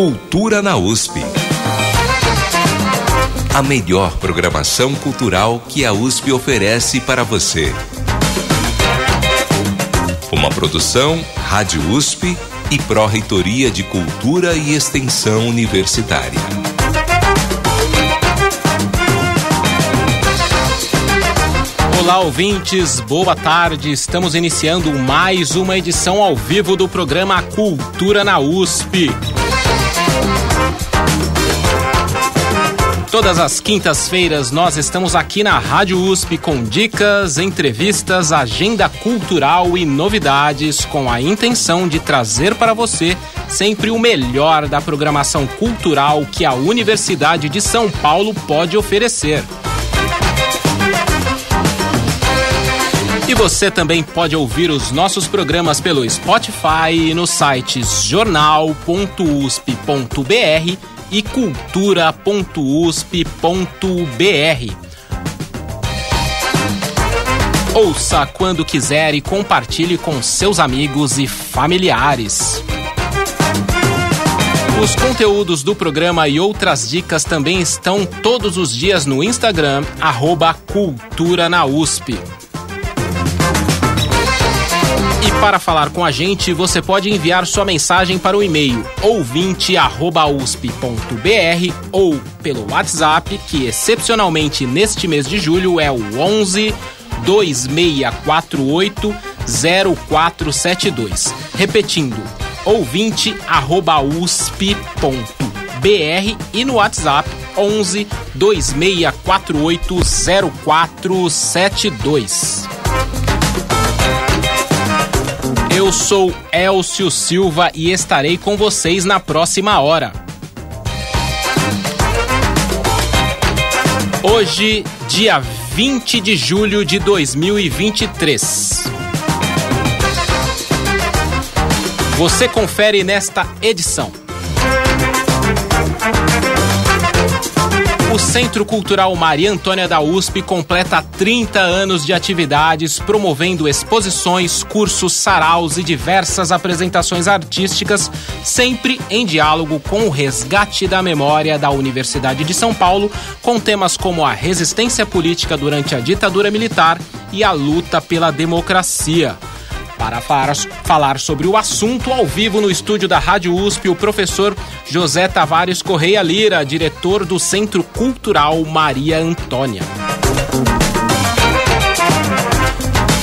Cultura na USP. A melhor programação cultural que a USP oferece para você. Uma produção Rádio USP e Pró-Reitoria de Cultura e Extensão Universitária. Olá, ouvintes, boa tarde. Estamos iniciando mais uma edição ao vivo do programa Cultura na USP. Todas as quintas-feiras nós estamos aqui na Rádio USP com dicas, entrevistas, agenda cultural e novidades com a intenção de trazer para você sempre o melhor da programação cultural que a Universidade de São Paulo pode oferecer. E você também pode ouvir os nossos programas pelo Spotify e nos sites jornal.usp.br e cultura.usp.br. Ouça quando quiser e compartilhe com seus amigos e familiares. Os conteúdos do programa e outras dicas também estão todos os dias no Instagram, arroba Cultura na USP. Para falar com a gente, você pode enviar sua mensagem para o e-mail ouvinte@usp.br ou pelo WhatsApp, que excepcionalmente neste mês de julho é o 11 2648 0472. Repetindo, ouvinte@usp.br e no WhatsApp 11 2648 0472. Eu sou Elcio Silva e estarei com vocês na próxima hora. Hoje, dia 20 de julho de 2023. Você confere nesta edição. O Centro Cultural Maria Antônia da USP completa 30 anos de atividades, promovendo exposições, cursos, saraus e diversas apresentações artísticas, sempre em diálogo com o resgate da memória da Universidade de São Paulo, com temas como a resistência política durante a ditadura militar e a luta pela democracia. Para falar sobre o assunto ao vivo no estúdio da Rádio USP, o professor José Tavares Correia Lira, diretor do Centro Cultural Maria Antônia.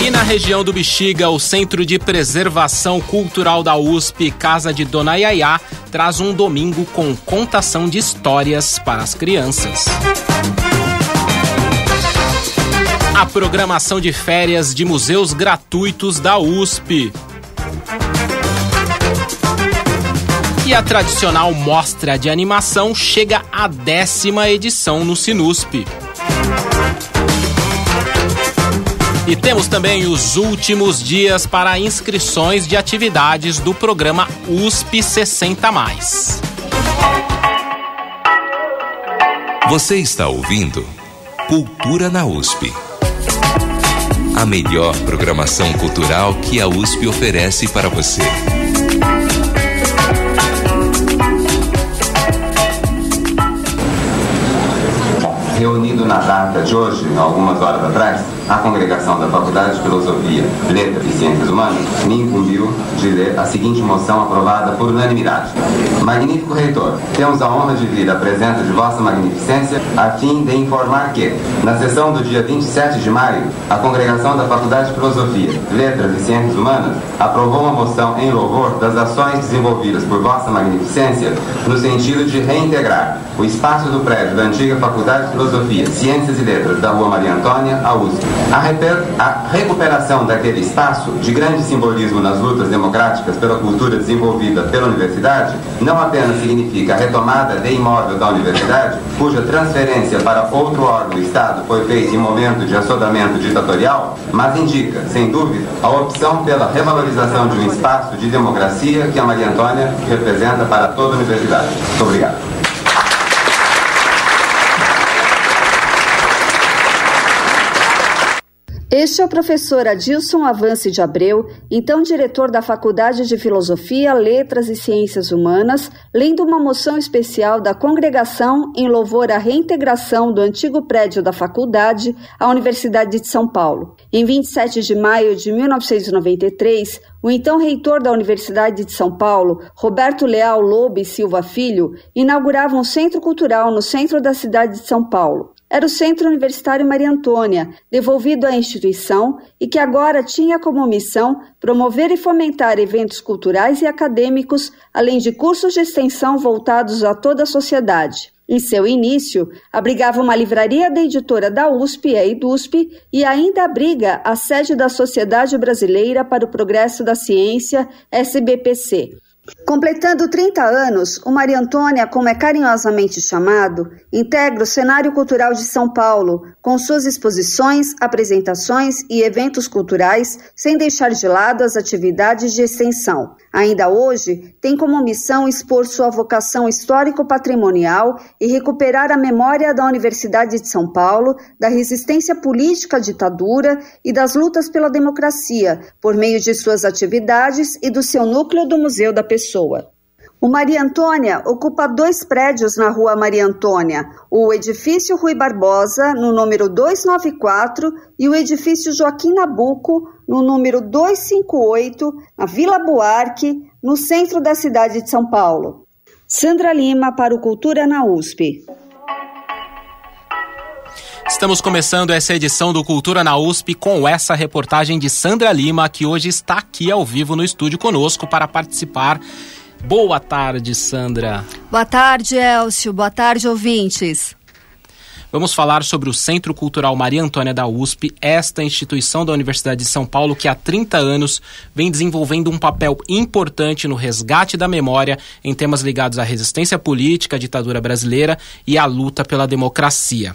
E na região do Bexiga, o Centro de Preservação Cultural da USP, Casa de Dona Yaya, traz um domingo com contação de histórias para as crianças a programação de férias de museus gratuitos da USP. E a tradicional mostra de animação chega à décima edição no Sinusp. E temos também os últimos dias para inscrições de atividades do programa USP 60. Você está ouvindo Cultura na USP a melhor programação cultural que a USP oferece para você. Reunido na data de hoje, algumas horas atrás, a congregação da Faculdade de Filosofia, Letras e Ciências Humanas me incumbiu de ler a seguinte moção aprovada por unanimidade. Magnífico reitor, temos a honra de vir à presença de Vossa Magnificência a fim de informar que, na sessão do dia 27 de maio, a congregação da Faculdade de Filosofia, Letras e Ciências Humanas aprovou uma moção em louvor das ações desenvolvidas por Vossa Magnificência no sentido de reintegrar o espaço do prédio da antiga Faculdade de Filosofia, Ciências e Letras da Rua Maria Antônia à USP a, recuperação daquele espaço de grande simbolismo nas lutas democráticas pela cultura desenvolvida pela universidade não apenas significa a retomada de imóvel da universidade, cuja transferência para outro órgão do Estado foi feita em momento de assodamento ditatorial, mas indica, sem dúvida, a opção pela revalorização de um espaço de democracia que a Maria Antônia representa para toda a universidade. Muito obrigado. Este é o professor Adilson Avance de Abreu, então diretor da Faculdade de Filosofia, Letras e Ciências Humanas, lendo uma moção especial da congregação em louvor à reintegração do antigo prédio da faculdade à Universidade de São Paulo. Em 27 de maio de 1993, o então reitor da Universidade de São Paulo, Roberto Leal Lobe Silva Filho, inaugurava um centro cultural no centro da cidade de São Paulo. Era o Centro Universitário Maria Antônia, devolvido à instituição e que agora tinha como missão promover e fomentar eventos culturais e acadêmicos, além de cursos de extensão voltados a toda a sociedade. Em seu início, abrigava uma livraria da editora da USP, a EDUSP, e ainda abriga a sede da Sociedade Brasileira para o Progresso da Ciência, SBPC. Completando 30 anos, o Maria Antônia, como é carinhosamente chamado, integra o cenário cultural de São Paulo, com suas exposições, apresentações e eventos culturais, sem deixar de lado as atividades de extensão. Ainda hoje, tem como missão expor sua vocação histórico-patrimonial e recuperar a memória da Universidade de São Paulo, da resistência política à ditadura e das lutas pela democracia, por meio de suas atividades e do seu núcleo do Museu da Pessoa. O Maria Antônia ocupa dois prédios na rua Maria Antônia, o edifício Rui Barbosa, no número 294, e o edifício Joaquim Nabuco, no número 258, na Vila Buarque, no centro da cidade de São Paulo. Sandra Lima para o Cultura na USP. Estamos começando essa edição do Cultura na USP com essa reportagem de Sandra Lima, que hoje está aqui ao vivo no estúdio conosco para participar Boa tarde, Sandra. Boa tarde, Elcio. Boa tarde, ouvintes. Vamos falar sobre o Centro Cultural Maria Antônia da USP, esta instituição da Universidade de São Paulo que há 30 anos vem desenvolvendo um papel importante no resgate da memória em temas ligados à resistência política, à ditadura brasileira e à luta pela democracia.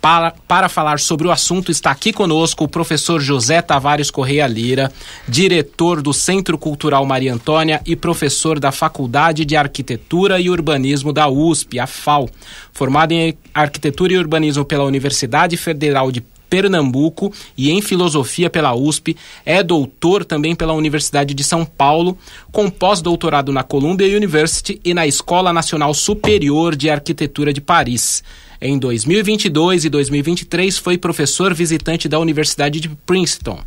Para, para falar sobre o assunto, está aqui conosco o professor José Tavares Correia Lira, diretor do Centro Cultural Maria Antônia e professor da Faculdade de Arquitetura e Urbanismo da USP, a FAO. Formado em Arquitetura e Urbanismo pela Universidade Federal de Pernambuco e em Filosofia pela USP, é doutor também pela Universidade de São Paulo, com pós-doutorado na Columbia University e na Escola Nacional Superior de Arquitetura de Paris. Em 2022 e 2023 foi professor visitante da Universidade de Princeton.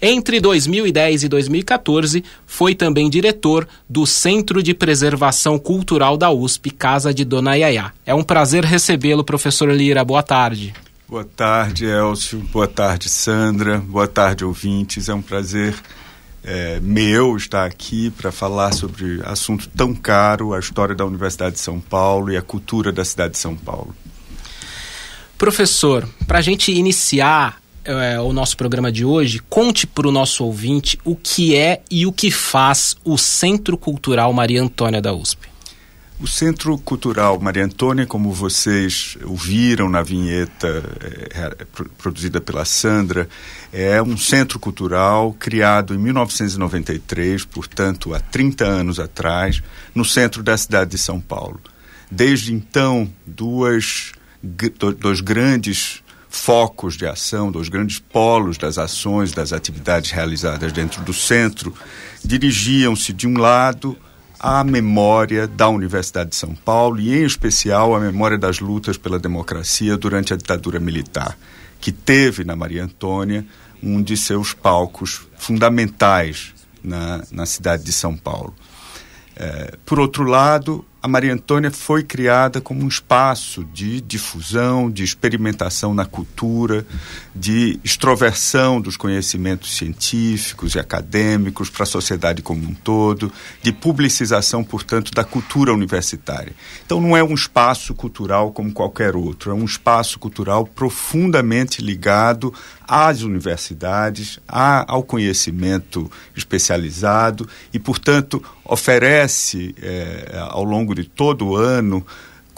Entre 2010 e 2014 foi também diretor do Centro de Preservação Cultural da USP, Casa de Dona Yaya. É um prazer recebê-lo, professor Lira. Boa tarde. Boa tarde, Elcio. Boa tarde, Sandra. Boa tarde, ouvintes. É um prazer é, meu estar aqui para falar sobre assunto tão caro, a história da Universidade de São Paulo e a cultura da cidade de São Paulo. Professor, para a gente iniciar é, o nosso programa de hoje, conte para o nosso ouvinte o que é e o que faz o Centro Cultural Maria Antônia da USP. O Centro Cultural Maria Antônia, como vocês ouviram na vinheta é, produzida pela Sandra, é um centro cultural criado em 1993, portanto, há 30 anos atrás, no centro da cidade de São Paulo. Desde então, duas dos grandes focos de ação, dos grandes polos das ações, das atividades realizadas dentro do centro, dirigiam-se, de um lado, à memória da Universidade de São Paulo e, em especial, à memória das lutas pela democracia durante a ditadura militar, que teve na Maria Antônia um de seus palcos fundamentais na, na cidade de São Paulo. É, por outro lado, a Maria Antônia foi criada como um espaço de difusão, de experimentação na cultura, de extroversão dos conhecimentos científicos e acadêmicos para a sociedade como um todo, de publicização, portanto, da cultura universitária. Então, não é um espaço cultural como qualquer outro, é um espaço cultural profundamente ligado às universidades, ao conhecimento especializado e, portanto, oferece eh, ao longo todo ano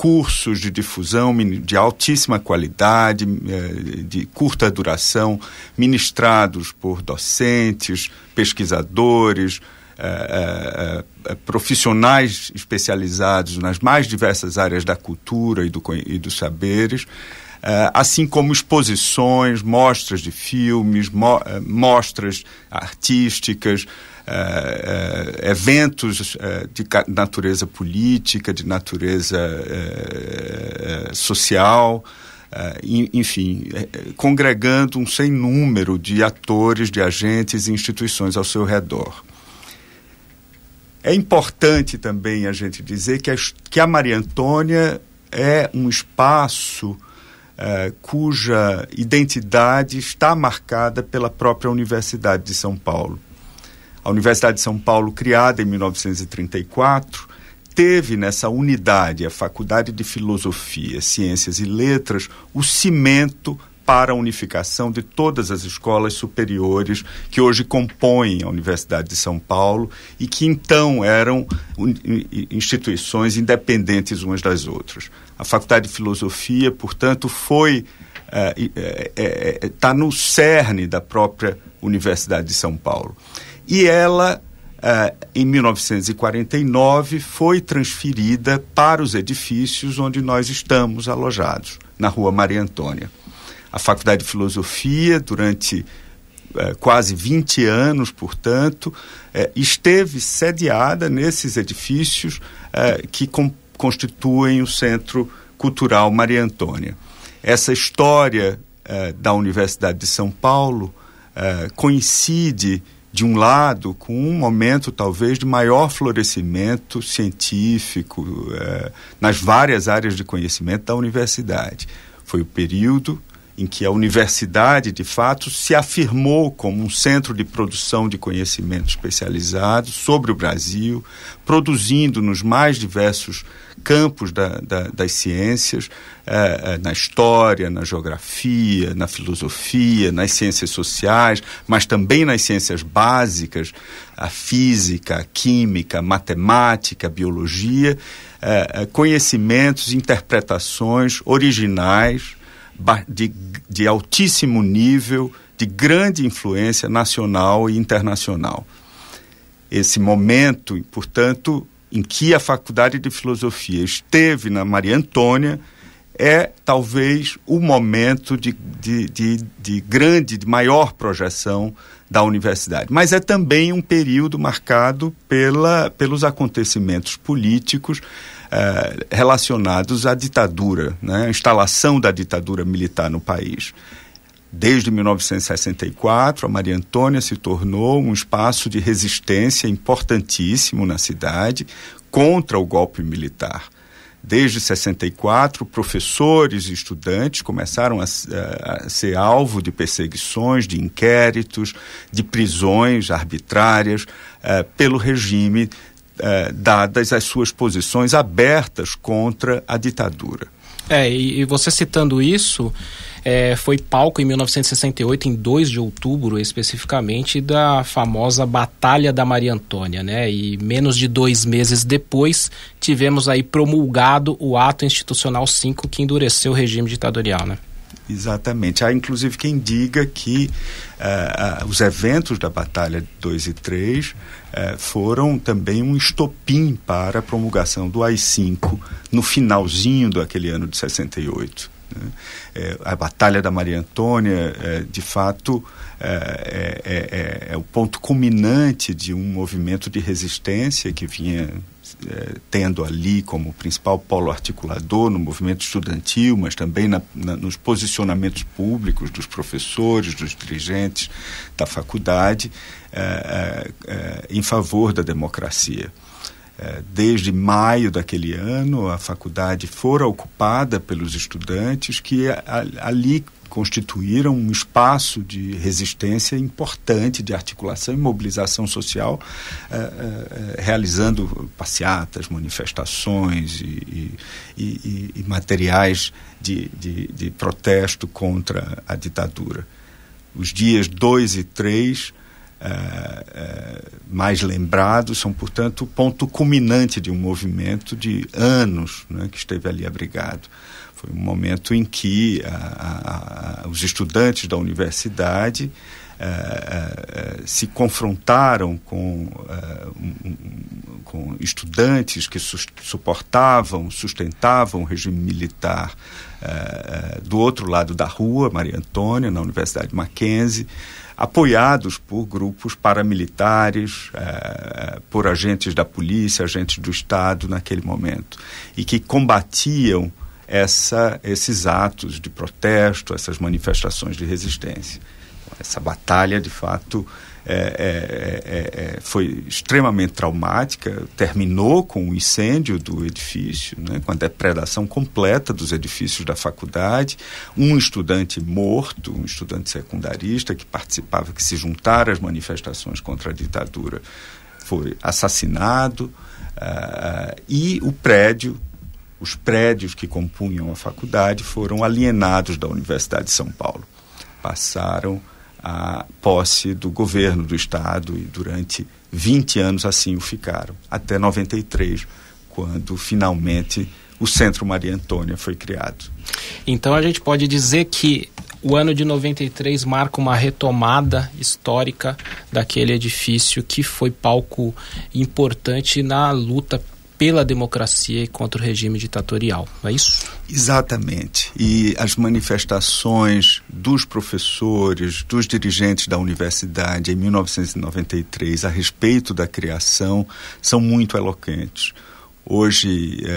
cursos de difusão de altíssima qualidade, eh, de curta duração, ministrados por docentes, pesquisadores, eh, eh, profissionais especializados nas mais diversas áreas da cultura e, do, e dos saberes, assim como exposições, mostras de filmes, mo mostras artísticas, Uh, uh, eventos uh, de natureza política, de natureza social, enfim, congregando um sem número de atores, de agentes e instituições ao seu redor. É importante também a gente dizer que a, que a Maria Antônia é um espaço cuja identidade está marcada pela própria Universidade de São Paulo. A Universidade de São Paulo, criada em 1934, teve nessa unidade, a Faculdade de Filosofia, Ciências e Letras, o cimento para a unificação de todas as escolas superiores que hoje compõem a Universidade de São Paulo e que então eram instituições independentes umas das outras. A Faculdade de Filosofia, portanto, foi está é, é, é, no cerne da própria Universidade de São Paulo. E ela, uh, em 1949, foi transferida para os edifícios onde nós estamos alojados, na Rua Maria Antônia. A Faculdade de Filosofia, durante uh, quase 20 anos, portanto, uh, esteve sediada nesses edifícios que com, constituem o Centro Cultural Maria Antônia. Essa história da Universidade de São Paulo coincide de um lado, com um momento talvez de maior florescimento científico eh, nas várias áreas de conhecimento da universidade. Foi o período em que a universidade, de fato, se afirmou como um centro de produção de conhecimento especializado sobre o Brasil, produzindo nos mais diversos campos da, da, das ciências, eh, eh, na história, na geografia, na filosofia, nas ciências sociais, mas também nas ciências básicas, a física, a química, a matemática, a biologia, eh, conhecimentos, interpretações originais de, de altíssimo nível, de grande influência nacional e internacional. Esse momento, portanto, em que a Faculdade de Filosofia esteve na Maria Antônia é talvez o momento de, de, de, de, grande, de maior projeção da universidade. Mas é também um período marcado pela, pelos acontecimentos políticos eh, relacionados à ditadura, né, a instalação da ditadura militar no país. Desde 1964, a Maria Antônia se tornou um espaço de resistência importantíssimo na cidade contra o golpe militar. Desde 64, professores e estudantes começaram a, a, ser alvo de perseguições, de inquéritos, de prisões arbitrárias uh, pelo regime, uh, dadas as suas posições abertas contra a ditadura. É, e, e você citando isso, é, foi palco em 1968, em 2 de outubro especificamente, da famosa Batalha da Maria Antônia, né? E menos de dois meses depois, tivemos aí promulgado o ato institucional 5 que endureceu o regime ditatorial, né? Exatamente. Há inclusive quem diga que uh, uh, os eventos da Batalha 2 e 3 uh, eh, foram também um estopim para a promulgação do AI-5 no finalzinho daquele ano de 68. Né? É, a Batalha da Maria Antônia, é, de fato, é, é, é, é, o ponto culminante de um movimento de resistência que vinha é, tendo ali como principal polo articulador no movimento estudantil, mas também na, na, nos posicionamentos públicos dos professores, dos dirigentes da faculdade, é, é, em favor da democracia. Desde maio daquele ano, a faculdade fora ocupada pelos estudantes que ali constituíram um espaço de resistência importante, de articulação e mobilização social, eh, eh, eh, realizando passeatas, manifestações e, e, e, e materiais de, de, de, protesto contra a ditadura. Os dias 2 e 3 mais lembrados são, portanto, o ponto culminante de um movimento de anos né, que esteve ali abrigado. Foi um momento em que a, a, a, os estudantes da universidade se confrontaram com, um, com estudantes que su suportavam, sustentavam o regime militar do outro lado da rua, Maria Antônia, na Universidade Mackenzie, apoiados por grupos paramilitares, eh, por agentes da polícia, agentes do Estado naquele momento, e que combatiam essa, esses atos de protesto, essas manifestações de resistência. Essa batalha, de fato, é, é, é, é, foi extremamente traumática, terminou com o incêndio do edifício, né, com a depredação completa dos edifícios da faculdade, um estudante morto, um estudante secundarista que participava, que se juntara às manifestações contra a ditadura, foi assassinado, uh, e o prédio os prédios que compunham a faculdade foram alienados da Universidade de São Paulo. Passaram a posse do governo do estado e durante 20 anos assim o ficaram, até 93, quando finalmente o Centro Maria Antônia foi criado. Então a gente pode dizer que o ano de 93 marca uma retomada histórica daquele edifício que foi palco importante na luta pela democracia e contra o regime ditatorial, não é isso? Exatamente. E as manifestações dos professores, dos dirigentes da universidade em 1993 a respeito da criação são muito eloquentes. Hoje, é,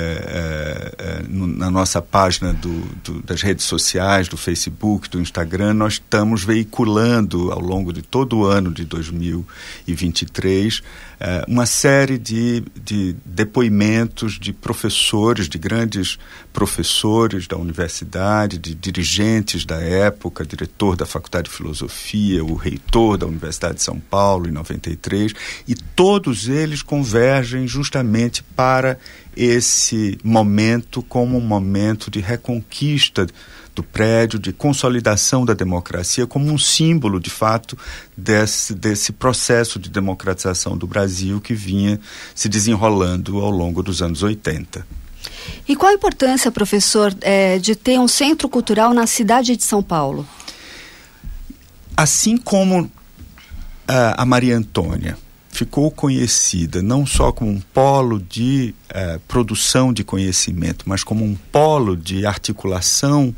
é, é na nossa página do, do, das redes sociais, do Facebook, do Instagram, nós estamos veiculando ao longo de todo o ano de 2023 é, uma série de, de depoimentos de professores, de grandes professores da universidade, de dirigentes da época, diretor da Faculdade de Filosofia, o reitor da Universidade de São Paulo em 93, e todos eles convergem justamente para esse momento como um momento de reconquista do prédio, de consolidação da democracia, como um símbolo, de fato, desse, desse processo de democratização do Brasil que vinha se desenrolando ao longo dos anos 80. E qual a importância, professor, é, de ter um centro cultural na cidade de São Paulo? Assim como uh, a Maria Antônia ficou conhecida não só como um polo de uh, produção de conhecimento, mas como um polo de articulação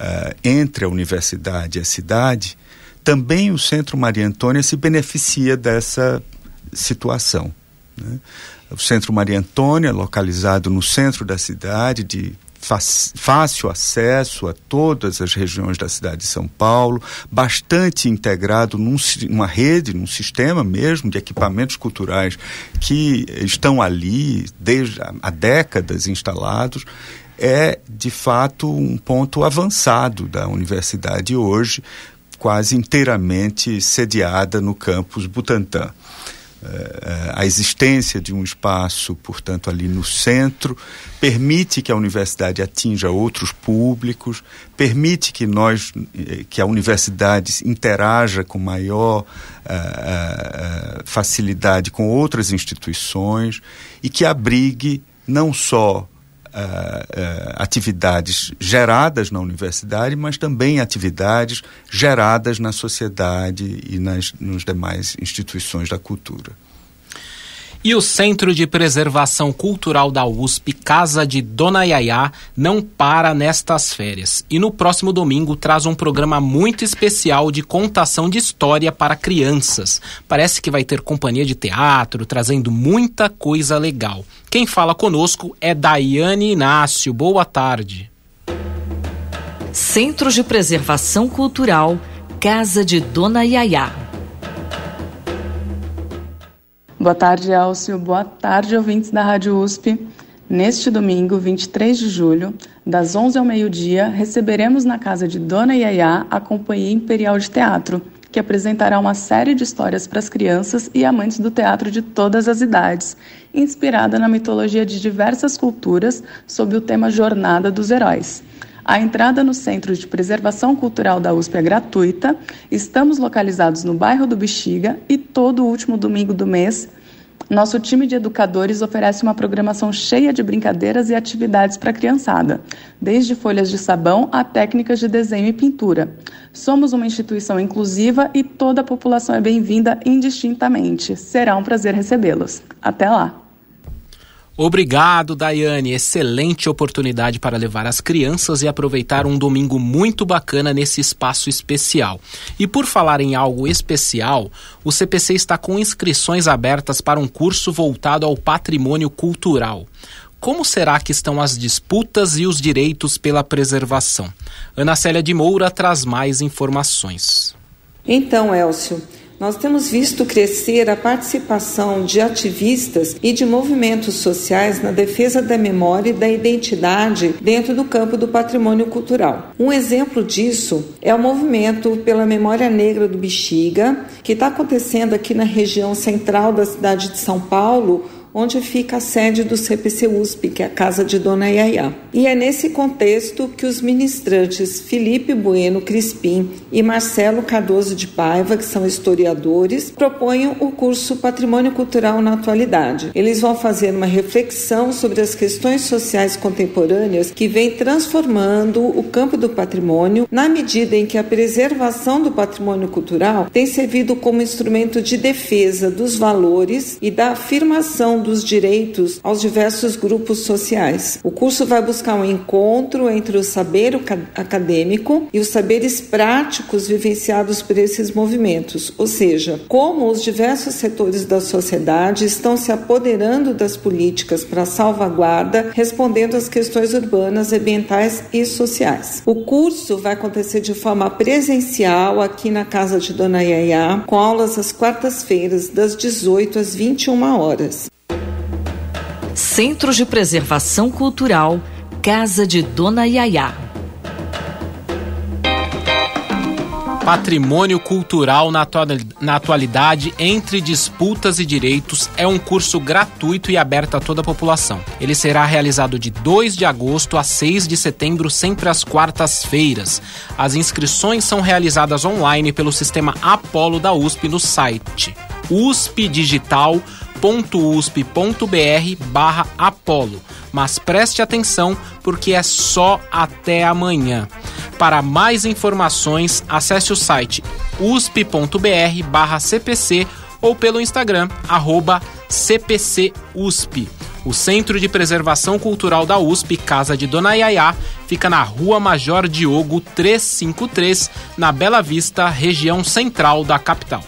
uh, entre a universidade e a cidade, também o Centro Maria Antônia se beneficia dessa situação. Né? O Centro Maria Antônia, localizado no centro da cidade, de fácil acesso a todas as regiões da cidade de São Paulo, bastante integrado num, numa rede, num sistema mesmo de equipamentos culturais que estão ali desde há décadas instalados é de fato um ponto avançado da universidade hoje, quase inteiramente sediada no campus Butantã. Uh, a existência de um espaço, portanto, ali no centro, permite que a universidade atinja outros públicos, permite que nós, eh, que a universidade interaja com maior uh, uh, facilidade com outras instituições e que abrigue não só atividades geradas na universidade, mas também atividades geradas na sociedade e nas nos demais instituições da cultura. E o Centro de Preservação Cultural da USP, Casa de Dona Yaya, não para nestas férias. E no próximo domingo traz um programa muito especial de contação de história para crianças. Parece que vai ter companhia de teatro, trazendo muita coisa legal. Quem fala conosco é Daiane Inácio. Boa tarde. Centro de Preservação Cultural, Casa de Dona Yaya. Boa tarde, Elcio. Boa tarde, ouvintes da Rádio USP. Neste domingo, 23 de julho, das 11 ao meio-dia, receberemos na casa de Dona Yaya a Companhia Imperial de Teatro, que apresentará uma série de histórias para as crianças e amantes do teatro de todas as idades, inspirada na mitologia de diversas culturas sob o tema Jornada dos Heróis. A entrada no Centro de Preservação Cultural da USP é gratuita. Estamos localizados no bairro do Bexiga e todo último domingo do mês Nosso time de educadores oferece uma programação cheia de brincadeiras e atividades para a criançada, desde folhas de sabão a técnicas de desenho e pintura. Somos uma instituição inclusiva e toda a população é bem-vinda indistintamente. Será um prazer recebê-los. Até lá! Obrigado, Daiane. Excelente oportunidade para levar as crianças e aproveitar um domingo muito bacana nesse espaço especial. E por falar em algo especial, o CPC está com inscrições abertas para um curso voltado ao patrimônio cultural. Como será que estão as disputas e os direitos pela preservação? Ana Célia de Moura traz mais informações. Então, Elcio, nós temos visto crescer a participação de ativistas e de movimentos sociais na defesa da memória e da identidade dentro do campo do patrimônio cultural. Um exemplo disso é o movimento pela memória negra do Bexiga, que está acontecendo aqui na região central da cidade de São Paulo, onde fica a sede do CPC USP, que é a casa de Dona Yaya. E é nesse contexto que os ministrantes Felipe Bueno Crispim e Marcelo Cardoso de Paiva, que são historiadores, propõem o curso Patrimônio Cultural na Atualidade. Eles vão fazer uma reflexão sobre as questões sociais contemporâneas que vêm transformando o campo do patrimônio na medida em que a preservação do patrimônio cultural tem servido como instrumento de defesa dos valores e da afirmação dos direitos aos diversos grupos sociais. O curso vai buscar um encontro entre o saber acadêmico e os saberes práticos vivenciados por esses movimentos, ou seja, como os diversos setores da sociedade estão se apoderando das políticas para salvaguarda, respondendo às questões urbanas, ambientais e sociais. O curso vai acontecer de forma presencial aqui na casa de Dona Yaya, com aulas às quartas-feiras, das 18 às 21 horas. Centro de Preservação Cultural, Casa de Dona Yaya. Patrimônio Cultural na, atualidade entre disputas e direitos é um curso gratuito e aberto a toda a população. Ele será realizado de 2 de agosto a 6 de setembro, sempre às quartas-feiras. As inscrições são realizadas online pelo sistema Apolo da USP no site uspdigital.com usp.br barra Apolo. Mas preste atenção porque é só até amanhã. Para mais informações, acesse o site usp.br barra CPC ou pelo Instagram, arroba CPCUSP. O Centro de Preservação Cultural da USP, Casa de Dona Yaya, fica na Rua Major Diogo 353, na Bela Vista, região central da capital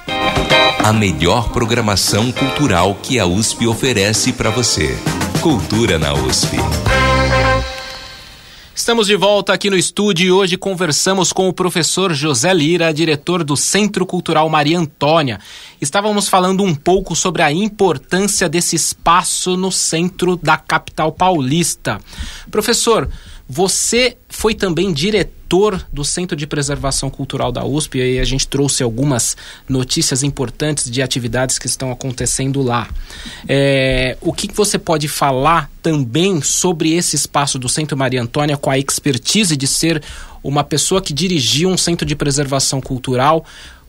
a melhor programação cultural que a USP oferece para você. Cultura na USP. Estamos de volta aqui no estúdio e hoje conversamos com o professor José Lira, diretor do Centro Cultural Maria Antônia. Estávamos falando um pouco sobre a importância desse espaço no centro da capital paulista. Professor, você foi também diretor do Centro de Preservação Cultural da USP e a gente trouxe algumas notícias importantes de atividades que estão acontecendo lá. É, o que você pode falar também sobre esse espaço do Centro Maria Antônia com a expertise de ser uma pessoa que dirigiu um centro de preservação cultural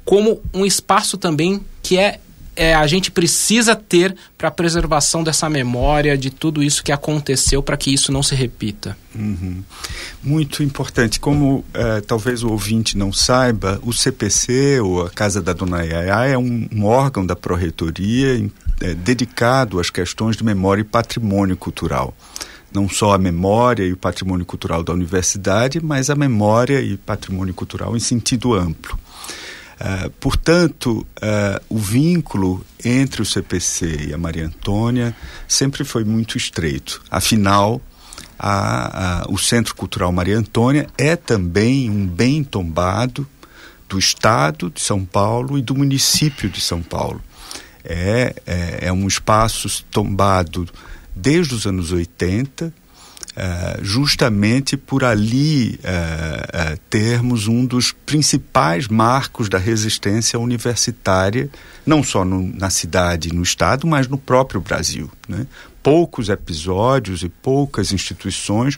como um espaço também que é é, a gente precisa ter para a preservação dessa memória, de tudo isso que aconteceu, para que isso não se repita? Uhum. Muito importante. Como é, talvez o ouvinte não saiba, o CPC, ou a Casa da Dona Yaya, é um, um órgão da Pró-Reitoria é, dedicado às questões de memória e patrimônio cultural não só a memória e o patrimônio cultural da universidade, mas a memória e patrimônio cultural em sentido amplo. Uh, portanto, uh, o vínculo entre o CPC e a Maria Antônia sempre foi muito estreito. Afinal, a, a, o Centro Cultural Maria Antônia é também um bem tombado do Estado de São Paulo e do município de São Paulo. É, é, é um espaço tombado desde os anos 80 Uh, justamente por ali uh, uh, termos um dos principais marcos da resistência universitária, não só no, na cidade e no estado, mas no próprio Brasil. Né? Poucos episódios e poucas instituições,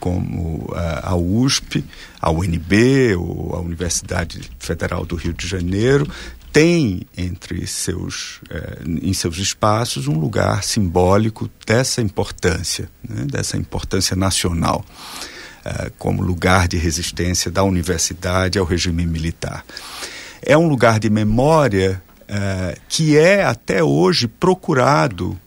como a USP, a UNB ou a Universidade Federal do Rio de Janeiro, tem entre seus, eh, em seus espaços um lugar simbólico dessa importância, né, dessa importância nacional, eh, como lugar de resistência da universidade ao regime militar. É um lugar de memória eh, que é até hoje procurado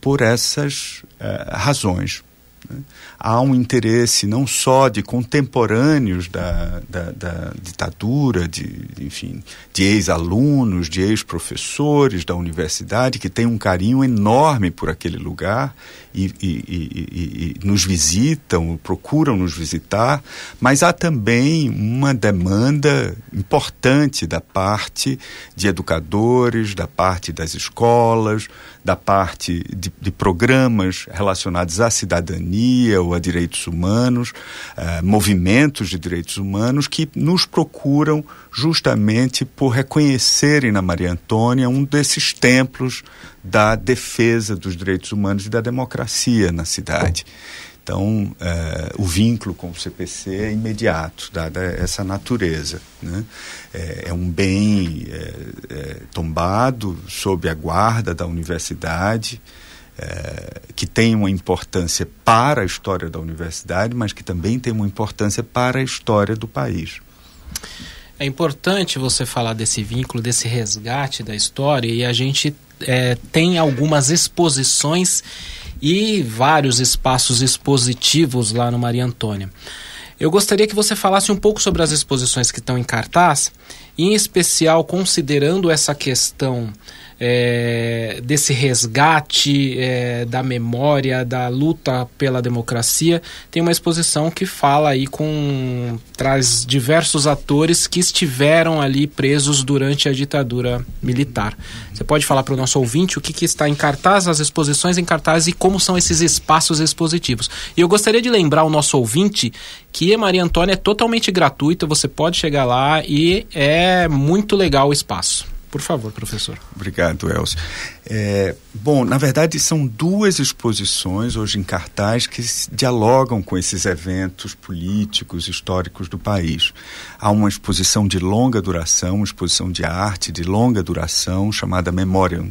por essas razões. Né? Há um interesse não só de contemporâneos da, da, da ditadura, de, enfim, de ex-alunos, de ex-professores da universidade, que têm um carinho enorme por aquele lugar e, e, e, nos visitam, procuram nos visitar, mas há também uma demanda importante da parte de educadores, da parte das escolas, da parte de, de programas relacionados à cidadania ou a direitos humanos, uh, movimentos de direitos humanos que nos procuram justamente por reconhecerem na Maria Antônia um desses templos da defesa dos direitos humanos e da democracia na cidade. Então, eh, o vínculo com o CPC é imediato, dada essa natureza. Né? É, é, um bem é, é, tombado sob a guarda da universidade, é, que tem uma importância para a história da universidade, mas que também tem uma importância para a história do país. É importante você falar desse vínculo, desse resgate da história, e a gente é, tem algumas exposições e vários espaços expositivos lá no Maria Antônia. Eu gostaria que você falasse um pouco sobre as exposições que estão em cartaz, em especial considerando essa questão é, desse resgate é, da memória, da luta pela democracia. Tem uma exposição que fala aí com. traz diversos atores que estiveram ali presos durante a ditadura militar. Você pode falar para o nosso ouvinte o que, que está em cartaz, as exposições em cartaz e como são esses espaços expositivos. E eu gostaria de lembrar ao nosso ouvinte que Maria Antônia é totalmente gratuita, você pode chegar lá e é muito legal o espaço. Por favor, professor. Obrigado, Elcio. É, bom, na verdade, são duas exposições hoje em cartaz que dialogam com esses eventos políticos, históricos do país. Há uma exposição de longa duração, uma exposição de arte de longa duração, chamada Memória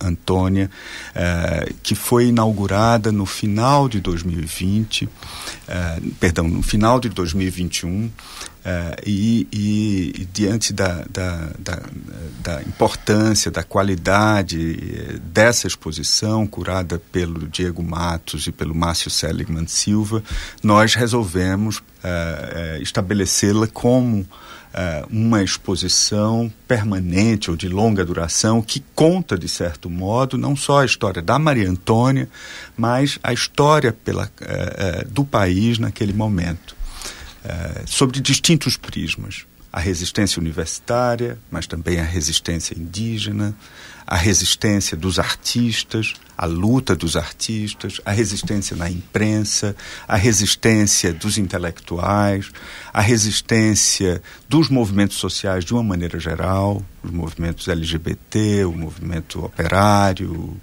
Antônia, é, que foi inaugurada no final de 2020, é, perdão, no final de 2021, Uh, e, e, e, diante da, da, da, da, importância, da qualidade eh, dessa exposição, curada pelo Diego Matos e pelo Márcio Seligman Silva, nós resolvemos uh, uh, estabelecê-la como uma exposição permanente ou de longa duração que conta, de certo modo, não só a história da Maria Antônia, mas a história pela, do país naquele momento. Eh, sobre distintos prismas. A resistência universitária, mas também a resistência indígena, a resistência dos artistas, a luta dos artistas, a resistência na imprensa, a resistência dos intelectuais, a resistência dos movimentos sociais de uma maneira geral, os movimentos LGBT, o movimento operário, uh,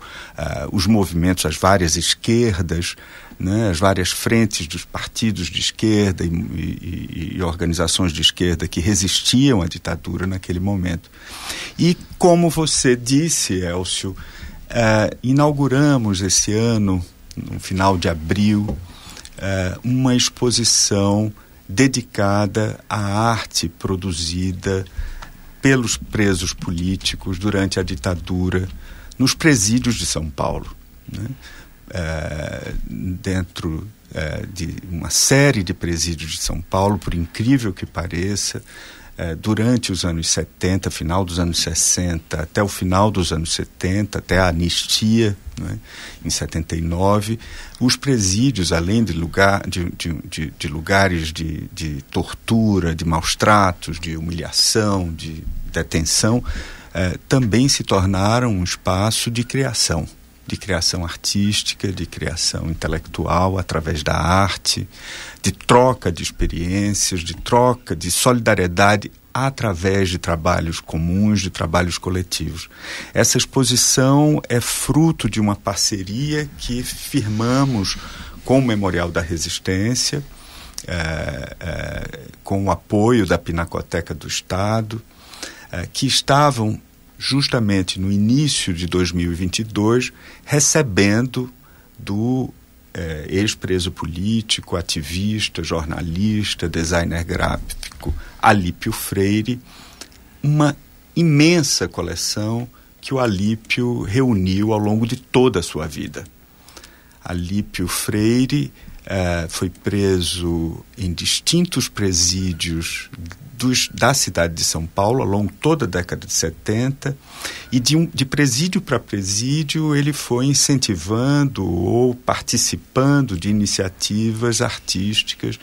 os movimentos, as várias esquerdas, né, as várias frentes dos partidos de esquerda e, e, e, organizações de esquerda que resistiam à ditadura naquele momento. E como você disse, Elcio, uh, inauguramos esse ano, no final de abril, uh, uma exposição dedicada à arte produzida pelos presos políticos durante a ditadura nos presídios de São Paulo. Né? É, dentro é, de uma série de presídios de São Paulo, por incrível que pareça, é, durante os anos 70, final dos anos 60, até o final dos anos 70, até a anistia, né, em 79, os presídios, além de, lugar, de, de, de, lugares de, de tortura, de maus tratos, de humilhação, de detenção, também se tornaram um espaço de criação de criação artística, de criação intelectual através da arte, de troca de experiências, de troca de solidariedade através de trabalhos comuns, de trabalhos coletivos. Essa exposição é fruto de uma parceria que firmamos com o Memorial da Resistência, é, é, com o apoio da Pinacoteca do Estado, uh, que estavam justamente no início de 2022 recebendo do é, ex-preso político, ativista, jornalista, designer gráfico Alípio Freire, uma imensa coleção que o Alípio reuniu ao longo de toda a sua vida. Alípio Freire é, foi preso em distintos presídios dos, da cidade de São Paulo ao longo toda a década de 70 e de, um, de presídio para presídio ele foi incentivando ou participando de iniciativas artísticas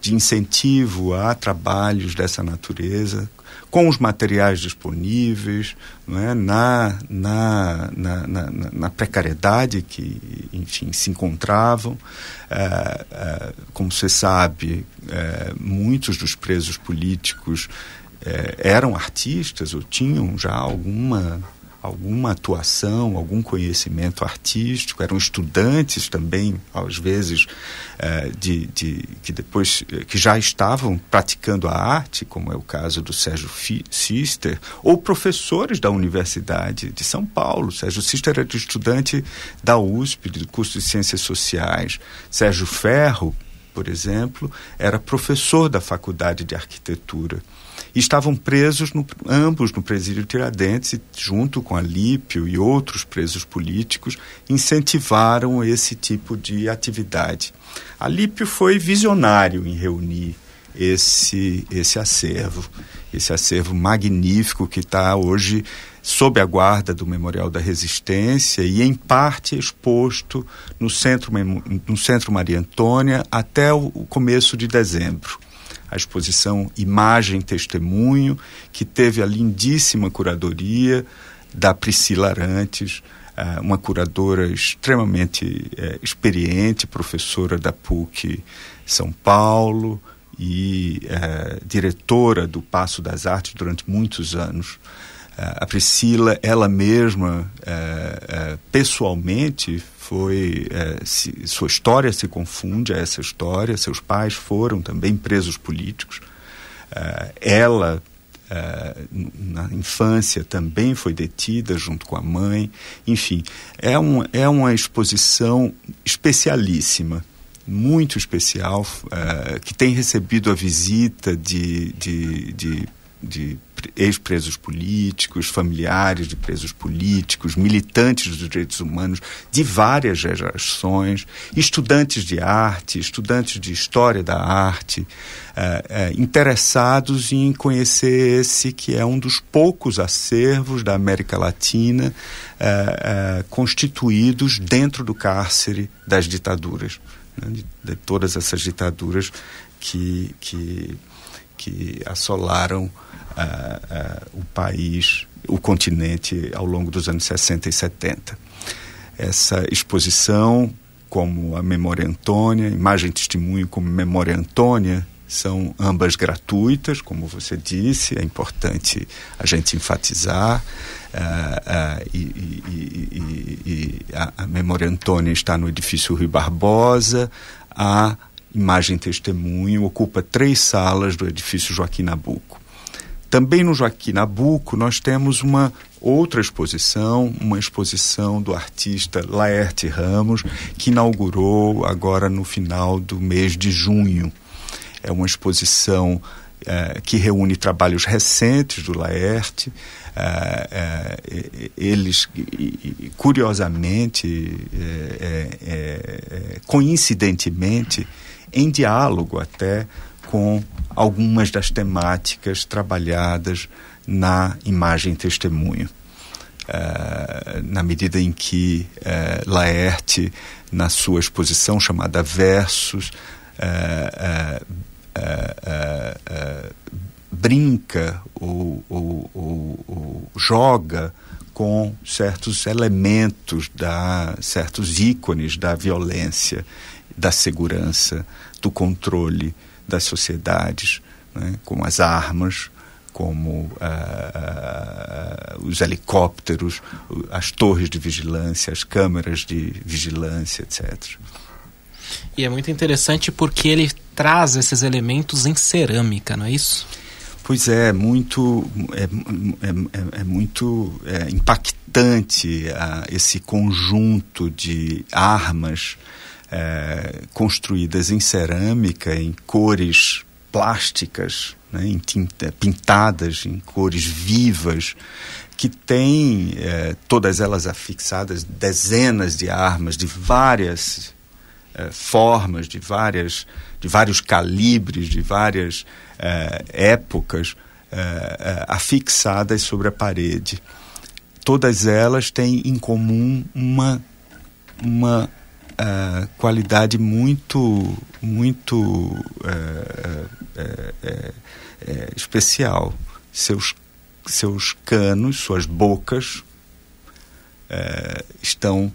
de incentivo a trabalhos dessa natureza com os materiais disponíveis, é? na, na, na, na, na precariedade que, enfim, se encontravam. É, é, como você sabe, é, muitos dos presos políticos é, eram artistas ou tinham já alguma alguma atuação, algum conhecimento artístico, eram estudantes também, às vezes, eh, de, de, que depois eh, que já estavam praticando a arte, como é o caso do Sérgio Sister, ou professores da Universidade de São Paulo. Sérgio Sister era estudante da USP, do curso de Ciências Sociais. Sérgio Ferro, por exemplo, era professor da Faculdade de Arquitetura estavam presos no, ambos no presídio Tiradentes, e, junto com Alípio e outros presos políticos, incentivaram esse tipo de atividade. Alípio foi visionário em reunir esse, esse acervo, esse acervo magnífico que está hoje sob a guarda do Memorial da Resistência e, em parte, exposto no Centro, no Centro Maria Antônia até o começo de dezembro a exposição Imagem Testemunho, que teve a lindíssima curadoria da Priscila Arantes, eh, uma curadora extremamente eh, experiente, professora da PUC São Paulo e eh, diretora do Passo das Artes durante muitos anos. A Priscila, ela mesma, pessoalmente, foi é, se, sua história se confunde a essa história. Seus pais foram também presos políticos. É, ela é, na infância também foi detida junto com a mãe. Enfim, é, um, é uma exposição especialíssima, muito especial, é, que tem recebido a visita de, de, de, de ex-presos políticos, familiares de presos políticos, militantes dos direitos humanos de várias gerações, estudantes de arte, estudantes de história da arte, eh, eh, interessados em conhecer esse que é um dos poucos acervos da América Latina eh, constituídos dentro do cárcere das ditaduras, né, de, de todas essas ditaduras que, que, que assolaram uh, uh, o país, o continente ao longo dos anos 60 e 70. Essa exposição, como a Memória Antônia, Imagem e Testemunho como Memória Antônia, são ambas gratuitas, como você disse, é importante a gente enfatizar. Uh, uh, e, e, e, e a, a, Memória Antônia está no edifício Rui Barbosa, a Imagem Testemunho ocupa três salas do edifício Joaquim Nabuco. Também no Joaquim Nabuco nós temos uma outra exposição, uma exposição do artista Laerte Ramos, que inaugurou agora no final do mês de junho. É uma exposição é, que reúne trabalhos recentes do Laerte. É, é, eles, curiosamente, coincidentemente, em diálogo até com algumas das temáticas trabalhadas na imagem testemunho. Uh, na medida em que uh, Laerte, na sua exposição chamada Versos, uh, brinca ou, ou, ou, ou, joga com certos elementos, da, certos ícones da violência, da segurança, do controle das sociedades, né, como as armas, como uh, uh, os helicópteros, as torres de vigilância, as câmeras de vigilância, etc. E é muito interessante porque ele traz esses elementos em cerâmica, não é isso? Pois é, muito, é, é, é, é muito é, impactante uh, esse conjunto de armas é, construídas em cerâmica, em cores plásticas, né, em tinta, pintadas em cores vivas, que tem é, todas elas afixadas, dezenas de armas de várias é, formas, de várias, de vários calibres, de várias é, épocas afixadas sobre a parede. Todas elas têm em comum uma uma uh, qualidade muito muito uh, uh, especial. Seus seus canos, suas bocas estão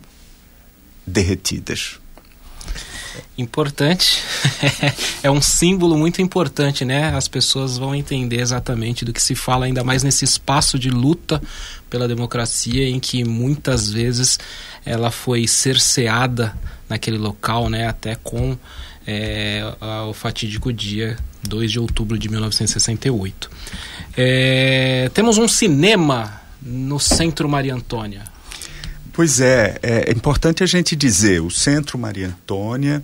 derretidas. Importante, é um símbolo muito importante, né? As pessoas vão entender exatamente do que se fala, ainda mais nesse espaço de luta pela democracia, em que muitas vezes ela foi cerceada naquele local, né, até com é, o fatídico dia 2 de outubro de 1968. É, temos um cinema no Centro Maria Antônia. Pois é, é, é importante a gente dizer, o Centro Maria Antônia,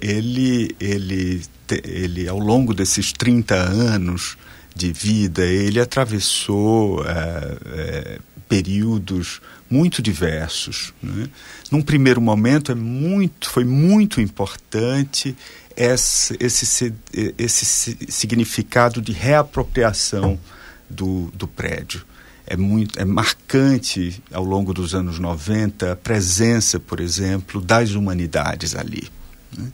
ele, ele, ele ao longo desses 30 anos de vida, ele atravessou é, é, períodos muito diversos. Né? Num primeiro momento é muito, foi muito importante esse, esse, esse significado de reapropriação do, do prédio. É, muito, é marcante ao longo dos anos 90 a presença, por exemplo, das humanidades ali. Né?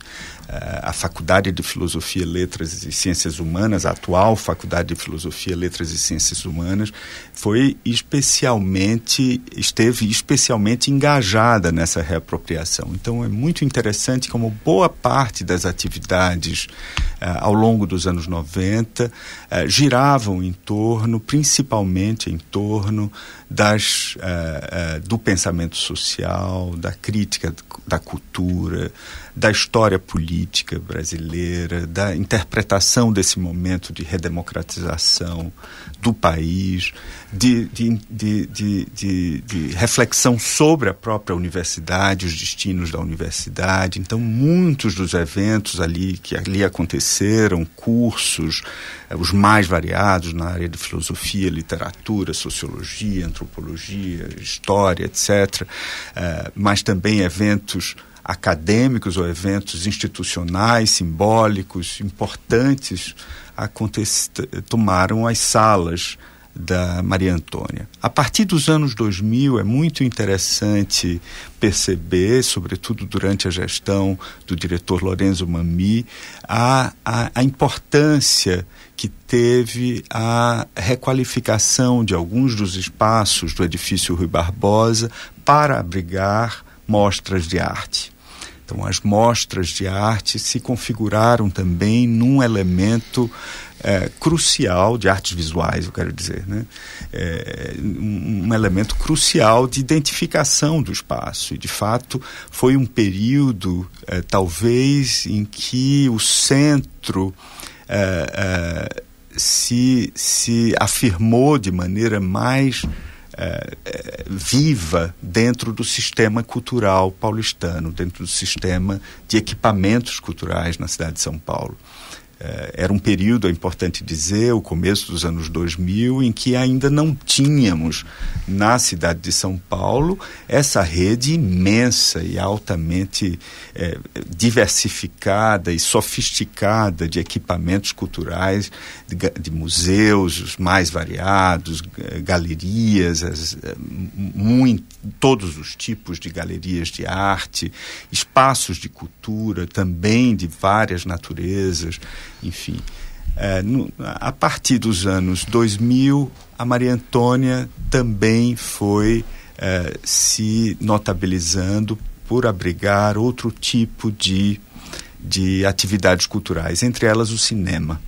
A Faculdade de Filosofia, Letras e Ciências Humanas, a atual Faculdade de Filosofia, Letras e Ciências Humanas, foi especialmente, esteve especialmente engajada nessa reapropriação. Então é muito interessante como boa parte das atividades uh, ao longo dos anos 90 uh, eh, giravam em torno, principalmente em torno das, uh, do pensamento social, da crítica da cultura, da história política brasileira, da interpretação desse momento de redemocratização do país, de, de, de, de, reflexão sobre a própria universidade, os destinos da universidade. Então, muitos dos eventos ali que ali aconteceram, cursos, eh, os mais variados na área de filosofia, literatura, sociologia, antropologia, história, etc., eh, mas também eventos acadêmicos ou eventos institucionais, simbólicos, importantes, tomaram as salas da Maria Antônia. A partir dos anos 2000 é muito interessante perceber, sobretudo durante a gestão do diretor Lorenzo Mami, a, a, a importância que teve a requalificação de alguns dos espaços do edifício Rui Barbosa para abrigar mostras de arte. Então, as mostras de arte se configuraram também num elemento é, crucial de artes visuais, eu quero dizer, né? É, um, elemento crucial de identificação do espaço. E, de fato, foi um período, é, talvez, em que o centro é, é, se, se afirmou de maneira mais é, é, viva dentro do sistema cultural paulistano, dentro do sistema de equipamentos culturais na cidade de São Paulo. Eh, era um período, é importante dizer, o começo dos anos 2000, em que ainda não tínhamos na cidade de São Paulo essa rede imensa e altamente é, diversificada e sofisticada de equipamentos culturais, de, de museus os mais variados, galerias, as, muito, todos os tipos de galerias de arte, espaços de cultura também de várias naturezas enfim. É, no, a partir dos anos 2000, a Maria Antônia também foi é, se notabilizando por abrigar outro tipo de, de atividades culturais, entre elas o cinema.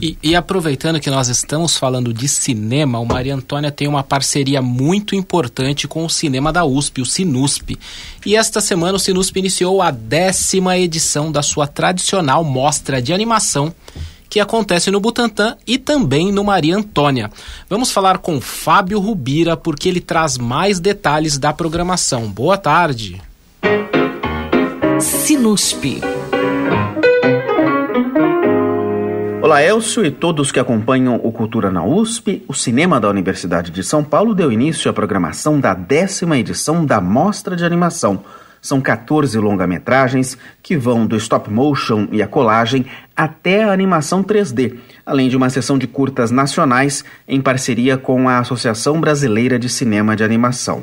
E, e, aproveitando que nós estamos falando de cinema, o Maria Antônia tem uma parceria muito importante com o cinema da USP, o Sinusp. E esta semana o Sinusp iniciou a décima edição da sua tradicional mostra de animação que acontece no Butantã e também no Maria Antônia. Vamos falar com Fábio Rubira porque ele traz mais detalhes da programação. Boa tarde. Sinuspe. Olá, Elcio e todos que acompanham o Cultura na USP. O cinema da Universidade de São Paulo deu início à programação da décima edição da Mostra de Animação. São 14 longa-metragens que vão do stop motion e a colagem até a animação 3D, além de uma sessão de curtas nacionais em parceria com a Associação Brasileira de Cinema de Animação.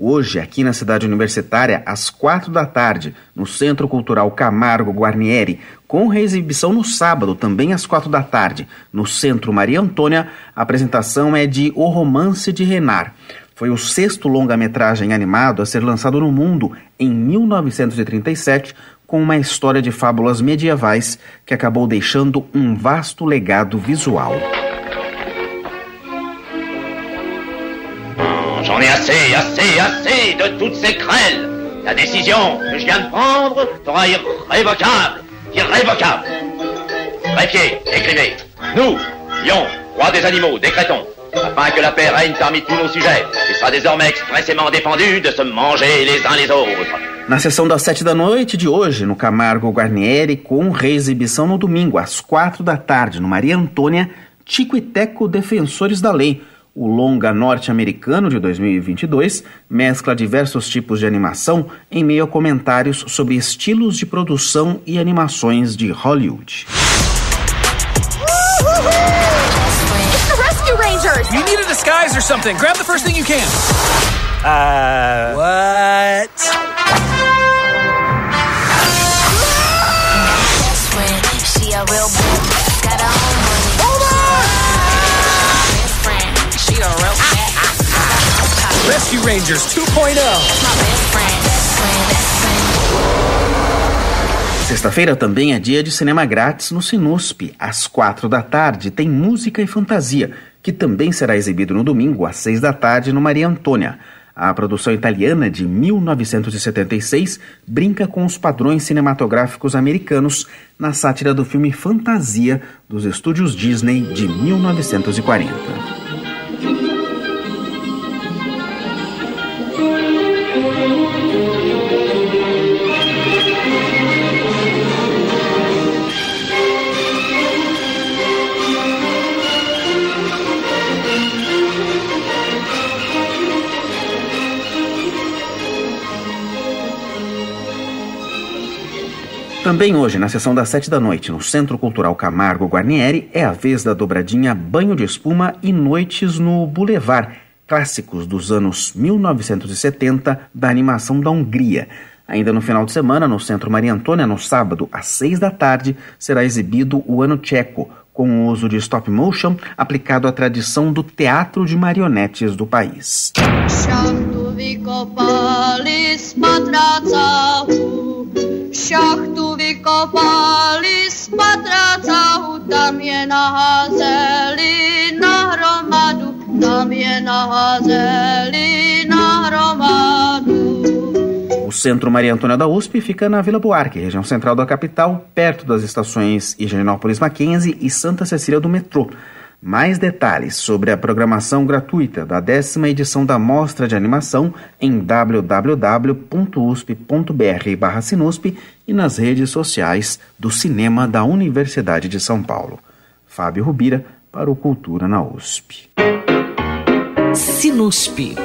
Hoje, aqui na cidade universitária, às quatro da tarde, no Centro Cultural Camargo Guarnieri, com reexibição no sábado, também às quatro da tarde, no Centro Maria Antônia, a apresentação é de O Romance de Renard. Foi o sexto longa-metragem animado a ser lançado no mundo em 1937, com uma história de fábulas medievais que acabou deixando um vasto legado visual. Toutes ces crêles. La décision que je viens de prendre sera irrévocable. Irrévocable. Greffier, écrivez. Nous, lions, roi des animaux, décrétons, afin que la paix règne parmi tous nos sujets, il sera désormais expressément défendu de se manger les uns les autres. Na sessão das sete da noite de hoje, no Camargo Guarnieri, com reexibição no domingo, às quatro da tarde, no Maria Antônia, Tico e Teco Defensores da Lei, o longa norte-americano de 2022 mescla diversos tipos de animação em meio a comentários sobre estilos de produção e animações de Hollywood. Rangers! You need a disguise or something. Grab the first thing you can. Uh. What? Rescue Rangers 2.0. Sexta-feira também é dia de cinema grátis no Sinusp. Às quatro da tarde tem Música e Fantasia, que também será exibido no domingo, às seis da tarde, no Maria Antônia. A produção italiana de 1976 brinca com os padrões cinematográficos americanos na sátira do filme Fantasia dos estúdios Disney de 1940. Também hoje, na sessão das sete da noite, no Centro Cultural Camargo Guarnieri, é a vez da dobradinha Banho de Espuma e Noites no Boulevard, clássicos dos anos 1970 da animação da Hungria. Ainda no final de semana, no Centro Maria Antônia, no sábado, às seis da tarde, será exibido o Ano Tcheco, com o uso de stop motion aplicado à tradição do teatro de marionetes do país. Tam je na hromadu, tam je na hromadu. O Centro Maria Antônia da USP fica na Vila Buarque, região central da capital, perto das estações Higienópolis Mackenzie e Santa Cecília do metrô. Mais detalhes sobre a programação gratuita da décima edição da Mostra de Animação em www.usp.br/sinusp e nas redes sociais do Cinema da Universidade de São Paulo. Fábio Rubira para o Cultura na USP. Sinusp.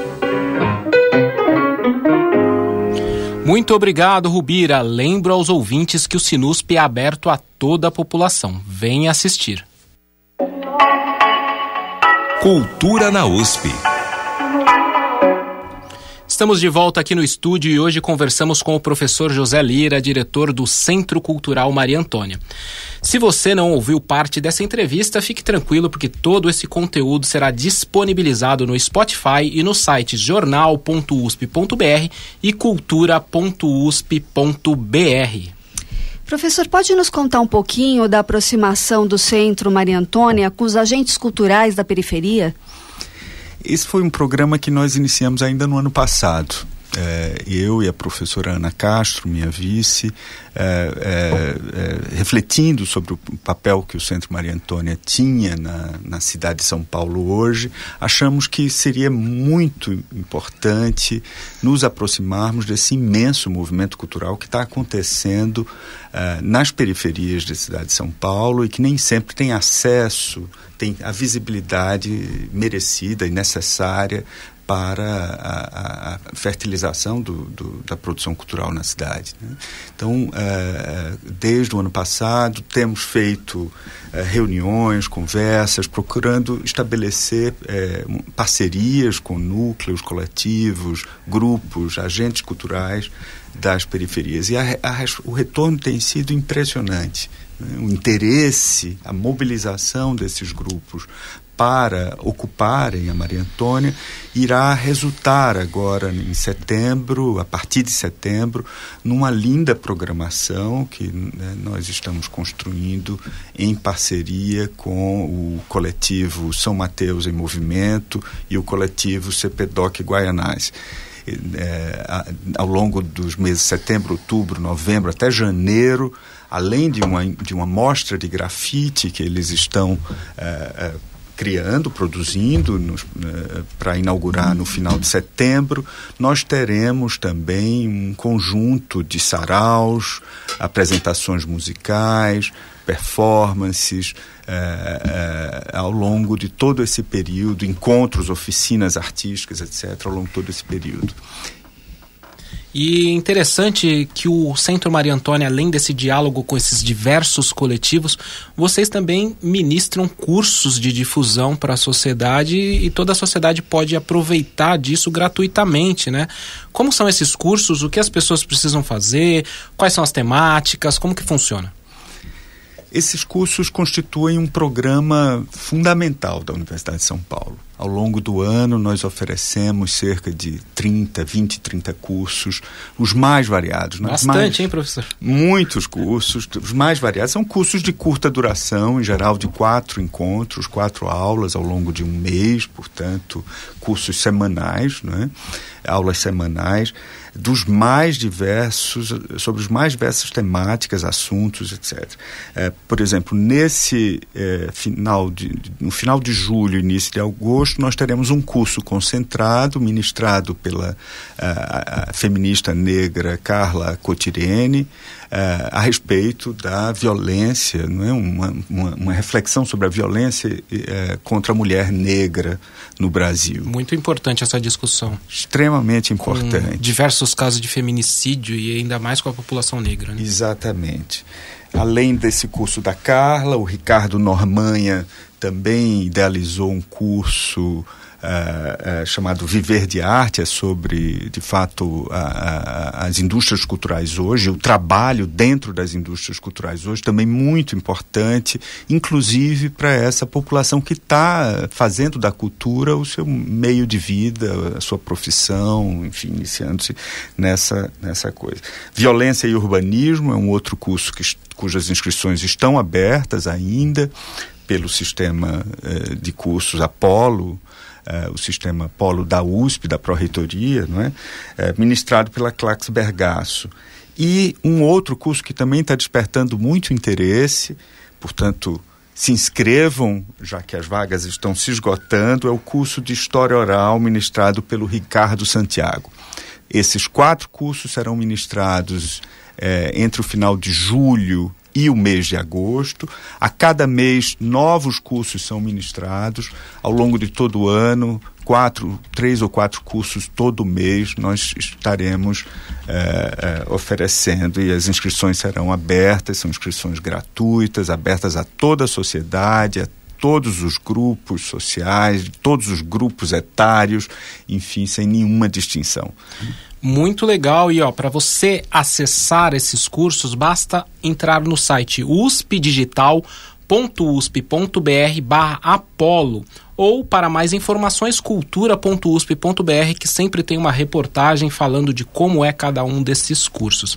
Muito obrigado, Rubira. Lembro aos ouvintes que o Sinusp é aberto a toda a população. Venha assistir. Cultura na USP. Estamos de volta aqui no estúdio e hoje conversamos com o professor José Lira, diretor do Centro Cultural Maria Antônia. Se você não ouviu parte dessa entrevista, fique tranquilo porque todo esse conteúdo será disponibilizado no Spotify e nos sites jornal.usp.br e cultura.usp.br. Professor, pode nos contar um pouquinho da aproximação do Centro Maria Antônia com os agentes culturais da periferia? Esse foi um programa que nós iniciamos ainda no ano passado. É, eu e a professora Ana Castro, minha vice, é, é, refletindo sobre o papel que o Centro Maria Antônia tinha na, na cidade de São Paulo hoje, achamos que seria muito importante nos aproximarmos desse imenso movimento cultural que está acontecendo nas periferias da cidade de São Paulo e que nem sempre tem acesso, tem a visibilidade merecida e necessária para a, a fertilização do, do, da produção cultural na cidade. Né? Então, uh, desde o ano passado, temos feito uh, reuniões, conversas, procurando estabelecer uh, parcerias com núcleos coletivos, grupos, agentes culturais das periferias. E a, a, o retorno tem sido impressionante. Né? O interesse, a mobilização desses grupos para ocuparem a Maria Antônia irá resultar agora em setembro, a partir de setembro, numa linda programação que né, nós estamos construindo em parceria com o coletivo São Mateus em Movimento e o coletivo CPDOC Guaianás. É, ao longo dos meses setembro, outubro, novembro até janeiro, além de uma, de uma mostra de grafite que eles estão é, é, criando, produzindo uh, para inaugurar no final de setembro. Nós teremos também um conjunto de saraus, apresentações musicais, performances uh, uh, ao longo de todo esse período, encontros, oficinas artísticas, etc., ao longo de todo esse período. E interessante que o Centro Maria Antônia, além desse diálogo com esses diversos coletivos, vocês também ministram cursos de difusão para a sociedade e toda a sociedade pode aproveitar disso gratuitamente, né? Como são esses cursos? O que as pessoas precisam fazer? Quais são as temáticas? Como que funciona? Esses cursos constituem um programa fundamental da Universidade de São Paulo. Ao longo do ano, nós oferecemos cerca de 30, 20, 30 cursos, os mais variados. Né? Bastante, mais, hein, professor? Muitos cursos, os mais variados. São cursos de curta duração, em geral de quatro encontros, quatro aulas ao longo de um mês, portanto, cursos semanais, né? aulas semanais dos mais diversos, sobre os mais diversas temáticas, assuntos, etc. É, por exemplo, nesse é, final de, no final de julho, início de agosto, nós teremos um curso concentrado, ministrado pela a, a feminista negra Carla Cotirene, uh, a respeito da violência, não é? uma, uma, uma reflexão sobre a violência uh, contra a mulher negra no Brasil. Muito importante essa discussão. Extremamente importante. Com diversos casos de feminicídio e ainda mais com a população negra. Né? Exatamente. Além desse curso da Carla, o Ricardo Normanha também idealizou um curso uh, uh, chamado Viver de Arte, é sobre, de fato, as indústrias culturais hoje, o trabalho dentro das indústrias culturais hoje, também muito importante, inclusive para essa população que está fazendo da cultura o seu meio de vida, a sua profissão, enfim, iniciando-se nessa, nessa coisa. Violência e Urbanismo é um outro curso que, cujas inscrições estão abertas ainda pelo sistema eh, de cursos Apolo, uh, o sistema polo da USP, da Pró-Reitoria, não é? Uh, ministrado pela Clax Bergaço. E um outro curso que também está despertando muito interesse, portanto, se inscrevam, já que as vagas estão se esgotando, é o curso de História Oral ministrado pelo Ricardo Santiago. Esses quatro cursos serão ministrados eh, entre o final de julho e o mês de agosto. A cada mês, novos cursos são ministrados. Ao longo de todo o ano, quatro, três ou quatro cursos todo mês nós estaremos é, é, oferecendo e as inscrições serão abertas, são inscrições gratuitas, abertas a toda a sociedade, a todos os grupos sociais, todos os grupos etários, enfim, sem nenhuma distinção. Muito legal e ó, para você acessar esses cursos, basta entrar no site uspdigital.usp.br/apolo ou para mais informações cultura.usp.br que sempre tem uma reportagem falando de como é cada um desses cursos.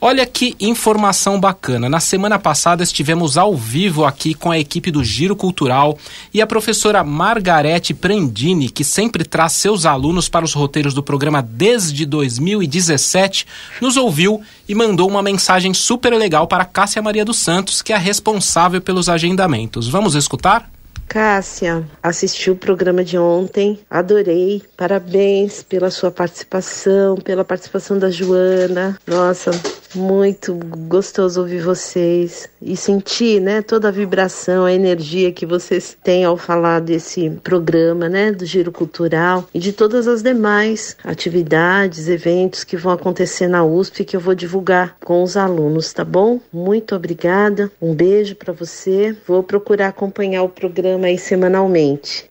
Olha que informação bacana. Na semana passada estivemos ao vivo aqui com a equipe do Giro Cultural e a professora Margarete Prandini, que sempre traz seus alunos para os roteiros do programa desde 2017, nos ouviu e mandou uma mensagem super legal para Cássia Maria dos Santos, que é responsável pelos agendamentos. Vamos escutar? Cássia, assisti o programa de ontem, adorei. Parabéns pela sua participação, pela participação da Joana. Nossa, muito gostoso ouvir vocês e sentir, né, toda a vibração, a energia que vocês têm ao falar desse programa, né, do Giro Cultural e de todas as demais atividades, eventos que vão acontecer na USP que eu vou divulgar com os alunos, tá bom? Muito obrigada. Um beijo para você. Vou procurar acompanhar o programa aí semanalmente.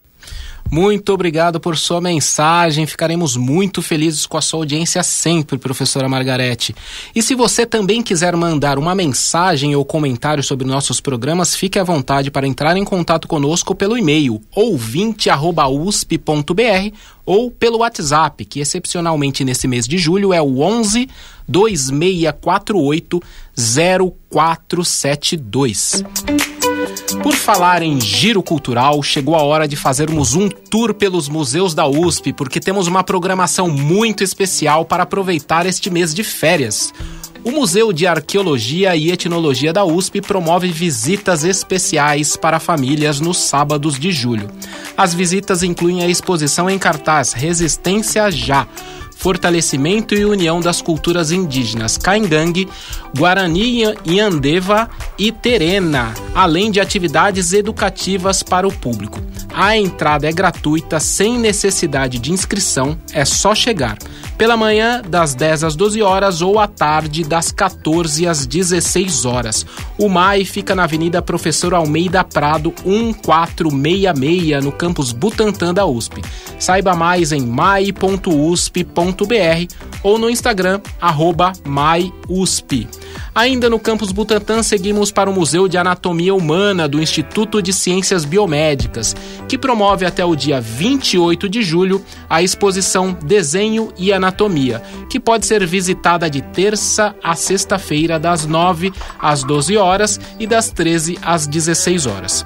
Muito obrigado por sua mensagem. Ficaremos muito felizes com a sua audiência sempre, professora Margarete. E se você também quiser mandar uma mensagem ou comentário sobre nossos programas, fique à vontade para entrar em contato conosco pelo e-mail ouvinte@usp.br ou pelo WhatsApp, que excepcionalmente nesse mês de julho é o 11 2648 0472. Por falar em giro cultural, chegou a hora de fazermos um tour pelos museus da USP, porque temos uma programação muito especial para aproveitar este mês de férias. O Museu de Arqueologia e Etnologia da USP promove visitas especiais para famílias nos sábados de julho. As visitas incluem a exposição em cartaz Resistência Já fortalecimento e união das culturas indígenas Caingangue, Guarani Yandeva e Terena, além de atividades educativas para o público. A entrada é gratuita, sem necessidade de inscrição, é só chegar. Pela manhã, das 10 às 12 horas ou à tarde, das 14 às 16 horas. O MAI fica na Avenida Professor Almeida Prado, 1466, no campus Butantã da USP. Saiba mais em ou no Instagram, arroba maiusp. Ainda no campus Butantã, seguimos para o Museu de Anatomia Humana do Instituto de Ciências Biomédicas, que promove até o dia 28 de julho a exposição Desenho e Anatomia, que pode ser visitada de terça a sexta-feira, das 9 às 12 horas e das 13 às 16 horas.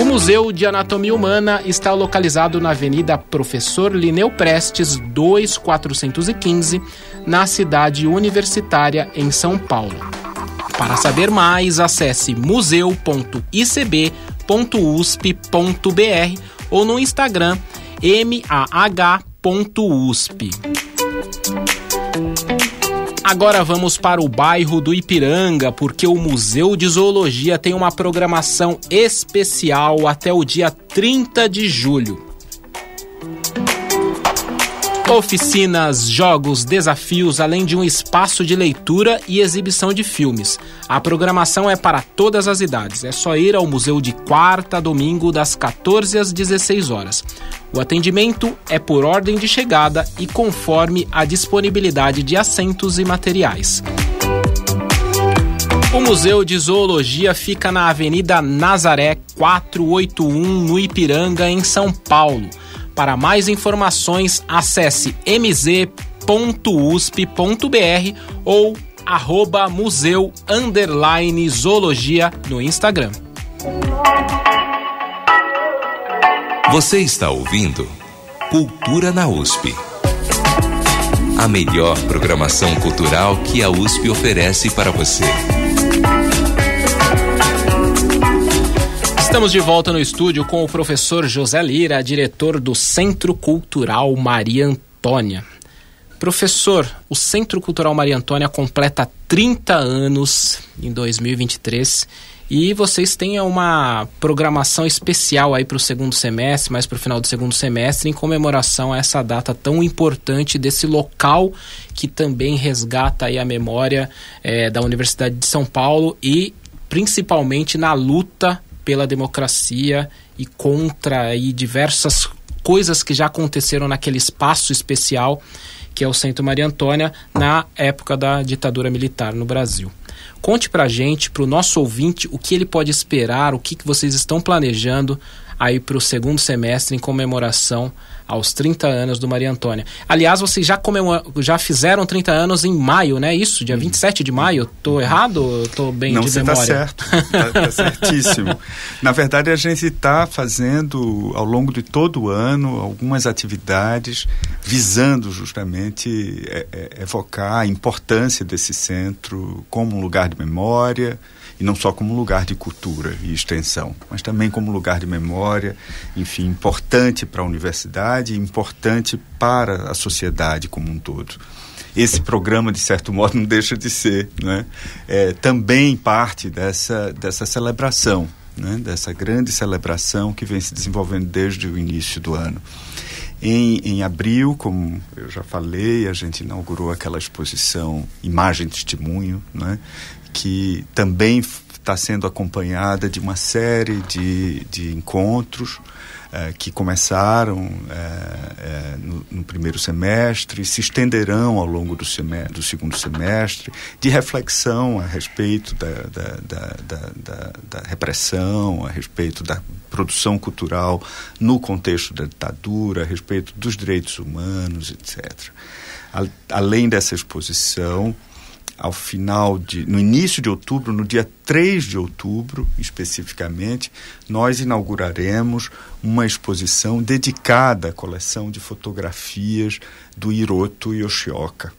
O Museu de Anatomia Humana está localizado na Avenida Professor Lineu Prestes, 2415, na cidade universitária, em São Paulo. Para saber mais, acesse museu.icb.usp.br ou no Instagram mah.usp. Agora vamos para o bairro do Ipiranga, porque o Museu de Zoologia tem uma programação especial até o dia 30 de julho. Oficinas, jogos, desafios, além de um espaço de leitura e exibição de filmes. A programação é para todas as idades. É só ir ao museu de quarta a domingo, das 14 às 16 horas. O atendimento é por ordem de chegada e conforme a disponibilidade de assentos e materiais. O Museu de Zoologia fica na Avenida Nazaré 481, no Ipiranga, em São Paulo. Para mais informações, acesse mz.usp.br ou arroba museu underline zoologia no Instagram. Você está ouvindo Cultura na USP. A melhor programação cultural que a USP oferece para você. Estamos de volta no estúdio com o professor José Lira, diretor do Centro Cultural Maria Antônia. Professor, o Centro Cultural Maria Antônia completa 30 anos em 2023 e vocês têm uma programação especial aí para o segundo semestre, mais para o final do segundo semestre, em comemoração a essa data tão importante desse local que também resgata aí a memória é, da Universidade de São Paulo e principalmente na luta pela democracia e contra aí diversas coisas que já aconteceram naquele espaço especial que é o Centro Maria Antônia na época da ditadura militar no Brasil. Conte pra gente, pro nosso ouvinte, o que ele pode esperar, o que, que vocês estão planejando aí para o segundo semestre em comemoração aos 30 anos do Maria Antônia. Aliás, vocês já, já fizeram 30 anos em maio, né? Isso, dia 27 de maio. Tô errado? Tô bem Não, de você memória? Tá certo. tá, tá certíssimo. Na verdade, a gente está fazendo ao longo de todo o ano algumas atividades visando justamente é, é, evocar a importância desse centro como um lugar de memória e não só como lugar de cultura e extensão, mas também como lugar de memória, enfim, importante para a universidade, importante para a sociedade como um todo. Esse programa, de certo modo, não deixa de ser né? é, também parte dessa, dessa celebração, né? dessa grande celebração que vem se desenvolvendo desde o início do ano. Em, em, abril, como eu já falei, a gente inaugurou aquela exposição Imagem Testemunho, né? Que também está sendo acompanhada de uma série de, de encontros uh, que começaram uh, uh, no, no, primeiro semestre, se estenderão ao longo do, semestre, do segundo semestre, de reflexão a respeito da, da, da, da repressão, a respeito da produção cultural no contexto da ditadura, a respeito dos direitos humanos, etc. Além dessa exposição, ao final de. no início de outubro, no dia 3 de outubro, especificamente, nós inauguraremos uma exposição dedicada à coleção de fotografias do Hiroto Yoshioka.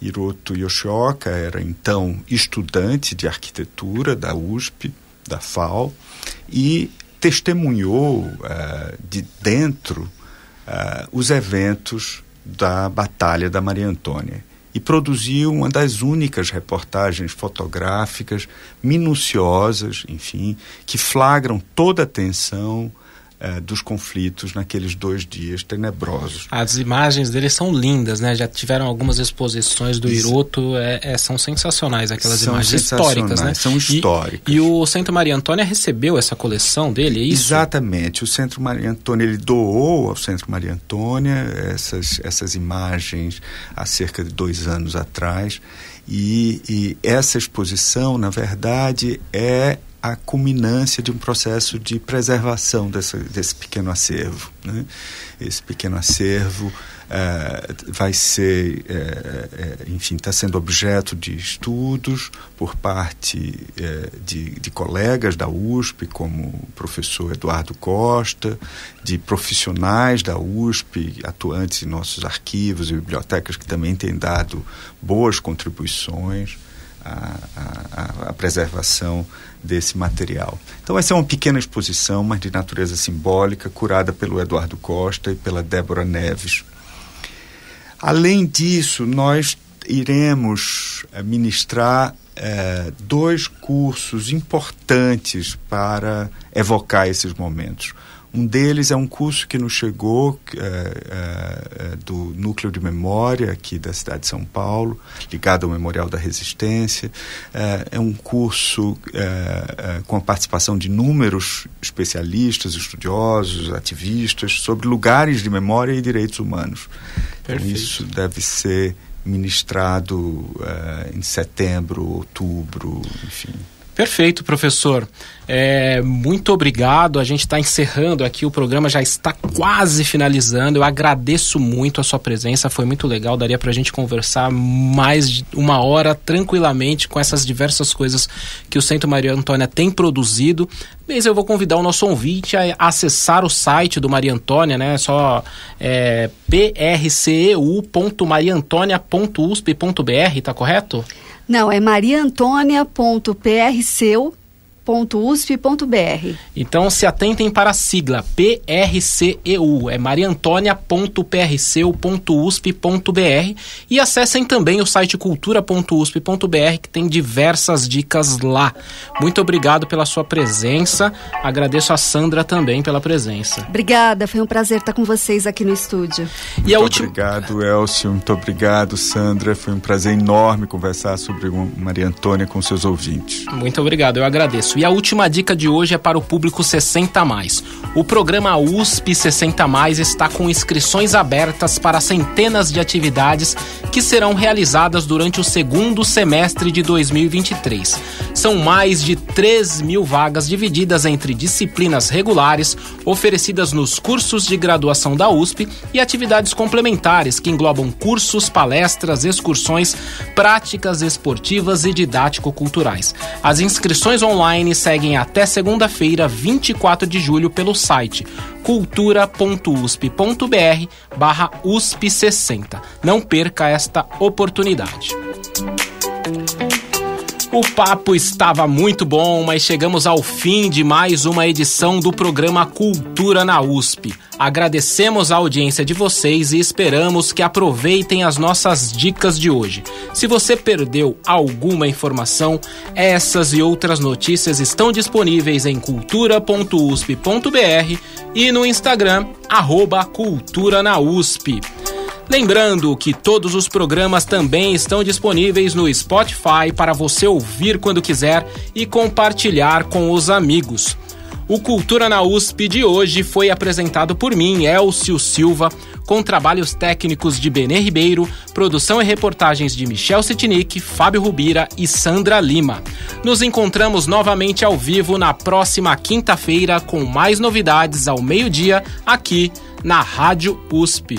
Hiroto Yoshioka era então estudante de arquitetura da USP, da FAO, e testemunhou uh, de dentro uh, os eventos da Batalha da Maria Antônia e produziu uma das únicas reportagens fotográficas minuciosas, enfim, que flagram toda a tensão eh, dos conflitos naqueles dois dias tenebrosos. As imagens dele são lindas, né? Já tiveram algumas exposições do Hiroto, é, é, são sensacionais aquelas são imagens históricas, né? São históricas. E, e, o Centro Maria Antônia recebeu essa coleção dele, é isso? Exatamente. O Centro Maria Antônia, ele doou ao Centro Maria Antônia essas, essas imagens há cerca de dois anos atrás. E, e essa exposição, na verdade, é a culminância de um processo de preservação dessa, desse pequeno acervo. Né? Esse pequeno acervo uh, vai ser, uh, uh, enfim, está sendo objeto de estudos por parte de, de, colegas da USP, como o professor Eduardo Costa, de profissionais da USP, atuantes em nossos arquivos e bibliotecas, que também têm dado boas contribuições à, à, à preservação desse material. Então, essa é uma pequena exposição, mas de natureza simbólica, curada pelo Eduardo Costa e pela Débora Neves. Além disso, nós iremos eh, ministrar eh, dois cursos importantes para evocar esses momentos. Um deles é um curso que nos chegou é, é, do Núcleo de Memória aqui da cidade de São Paulo, ligado ao Memorial da Resistência. É, é um curso com a participação de inúmeros especialistas, estudiosos, ativistas sobre lugares de memória e direitos humanos. Então, isso deve ser ministrado em setembro, outubro, enfim. Perfeito, professor. É, muito obrigado. A gente está encerrando aqui, o programa já está quase finalizando. Eu agradeço muito a sua presença, foi muito legal. Daria para a gente conversar mais de uma hora tranquilamente com essas diversas coisas que o Centro Maria Antônia tem produzido. Mas eu vou convidar o nosso ouvinte a acessar o site do Maria Antônia, né? É só é, prceu.mariantonia.usp.br, tá correto? Não, é mariaantônia.prceu mariantônia.usp.br. Então se atentem para a sigla PRCEU, é mariantônia.prceu.usp.br e acessem também o site cultura.usp.br que tem diversas dicas lá. Muito obrigado pela sua presença. Agradeço a Sandra também pela presença. Obrigada, foi um prazer estar com vocês aqui no estúdio. E muito a última... obrigado, Elcio. Muito obrigado, Sandra. Foi um prazer enorme conversar sobre Maria Antônia com seus ouvintes. Muito obrigado, eu agradeço. E a última dica de hoje é para o público 60 mais. O programa USP 60 mais está com inscrições abertas para centenas de atividades que serão realizadas durante o segundo semestre de 2023. São mais de 3 mil vagas divididas entre disciplinas regulares oferecidas nos cursos de graduação da USP e atividades complementares que englobam cursos, palestras, excursões, práticas esportivas e didático-culturais. As inscrições online seguem até segunda-feira, 24 de julho, pelo site cultura.usp.br barra USP60. Não perca esta oportunidade. O papo estava muito bom, mas chegamos ao fim de mais uma edição do programa Cultura na USP. Agradecemos a audiência de vocês e esperamos que aproveitem as nossas dicas de hoje. Se você perdeu alguma informação, essas e outras notícias estão disponíveis em cultura.usp.br e no Instagram, arroba Cultura na USP. Lembrando que todos os programas também estão disponíveis no Spotify para você ouvir quando quiser e compartilhar com os amigos. O Cultura na USP de hoje foi apresentado por mim, Elcio Silva, com trabalhos técnicos de Benê Ribeiro, produção e reportagens de Michel Sitnik, Fábio Rubira e Sandra Lima. Nos encontramos novamente ao vivo na próxima quinta-feira com mais novidades ao meio-dia aqui na Rádio USP.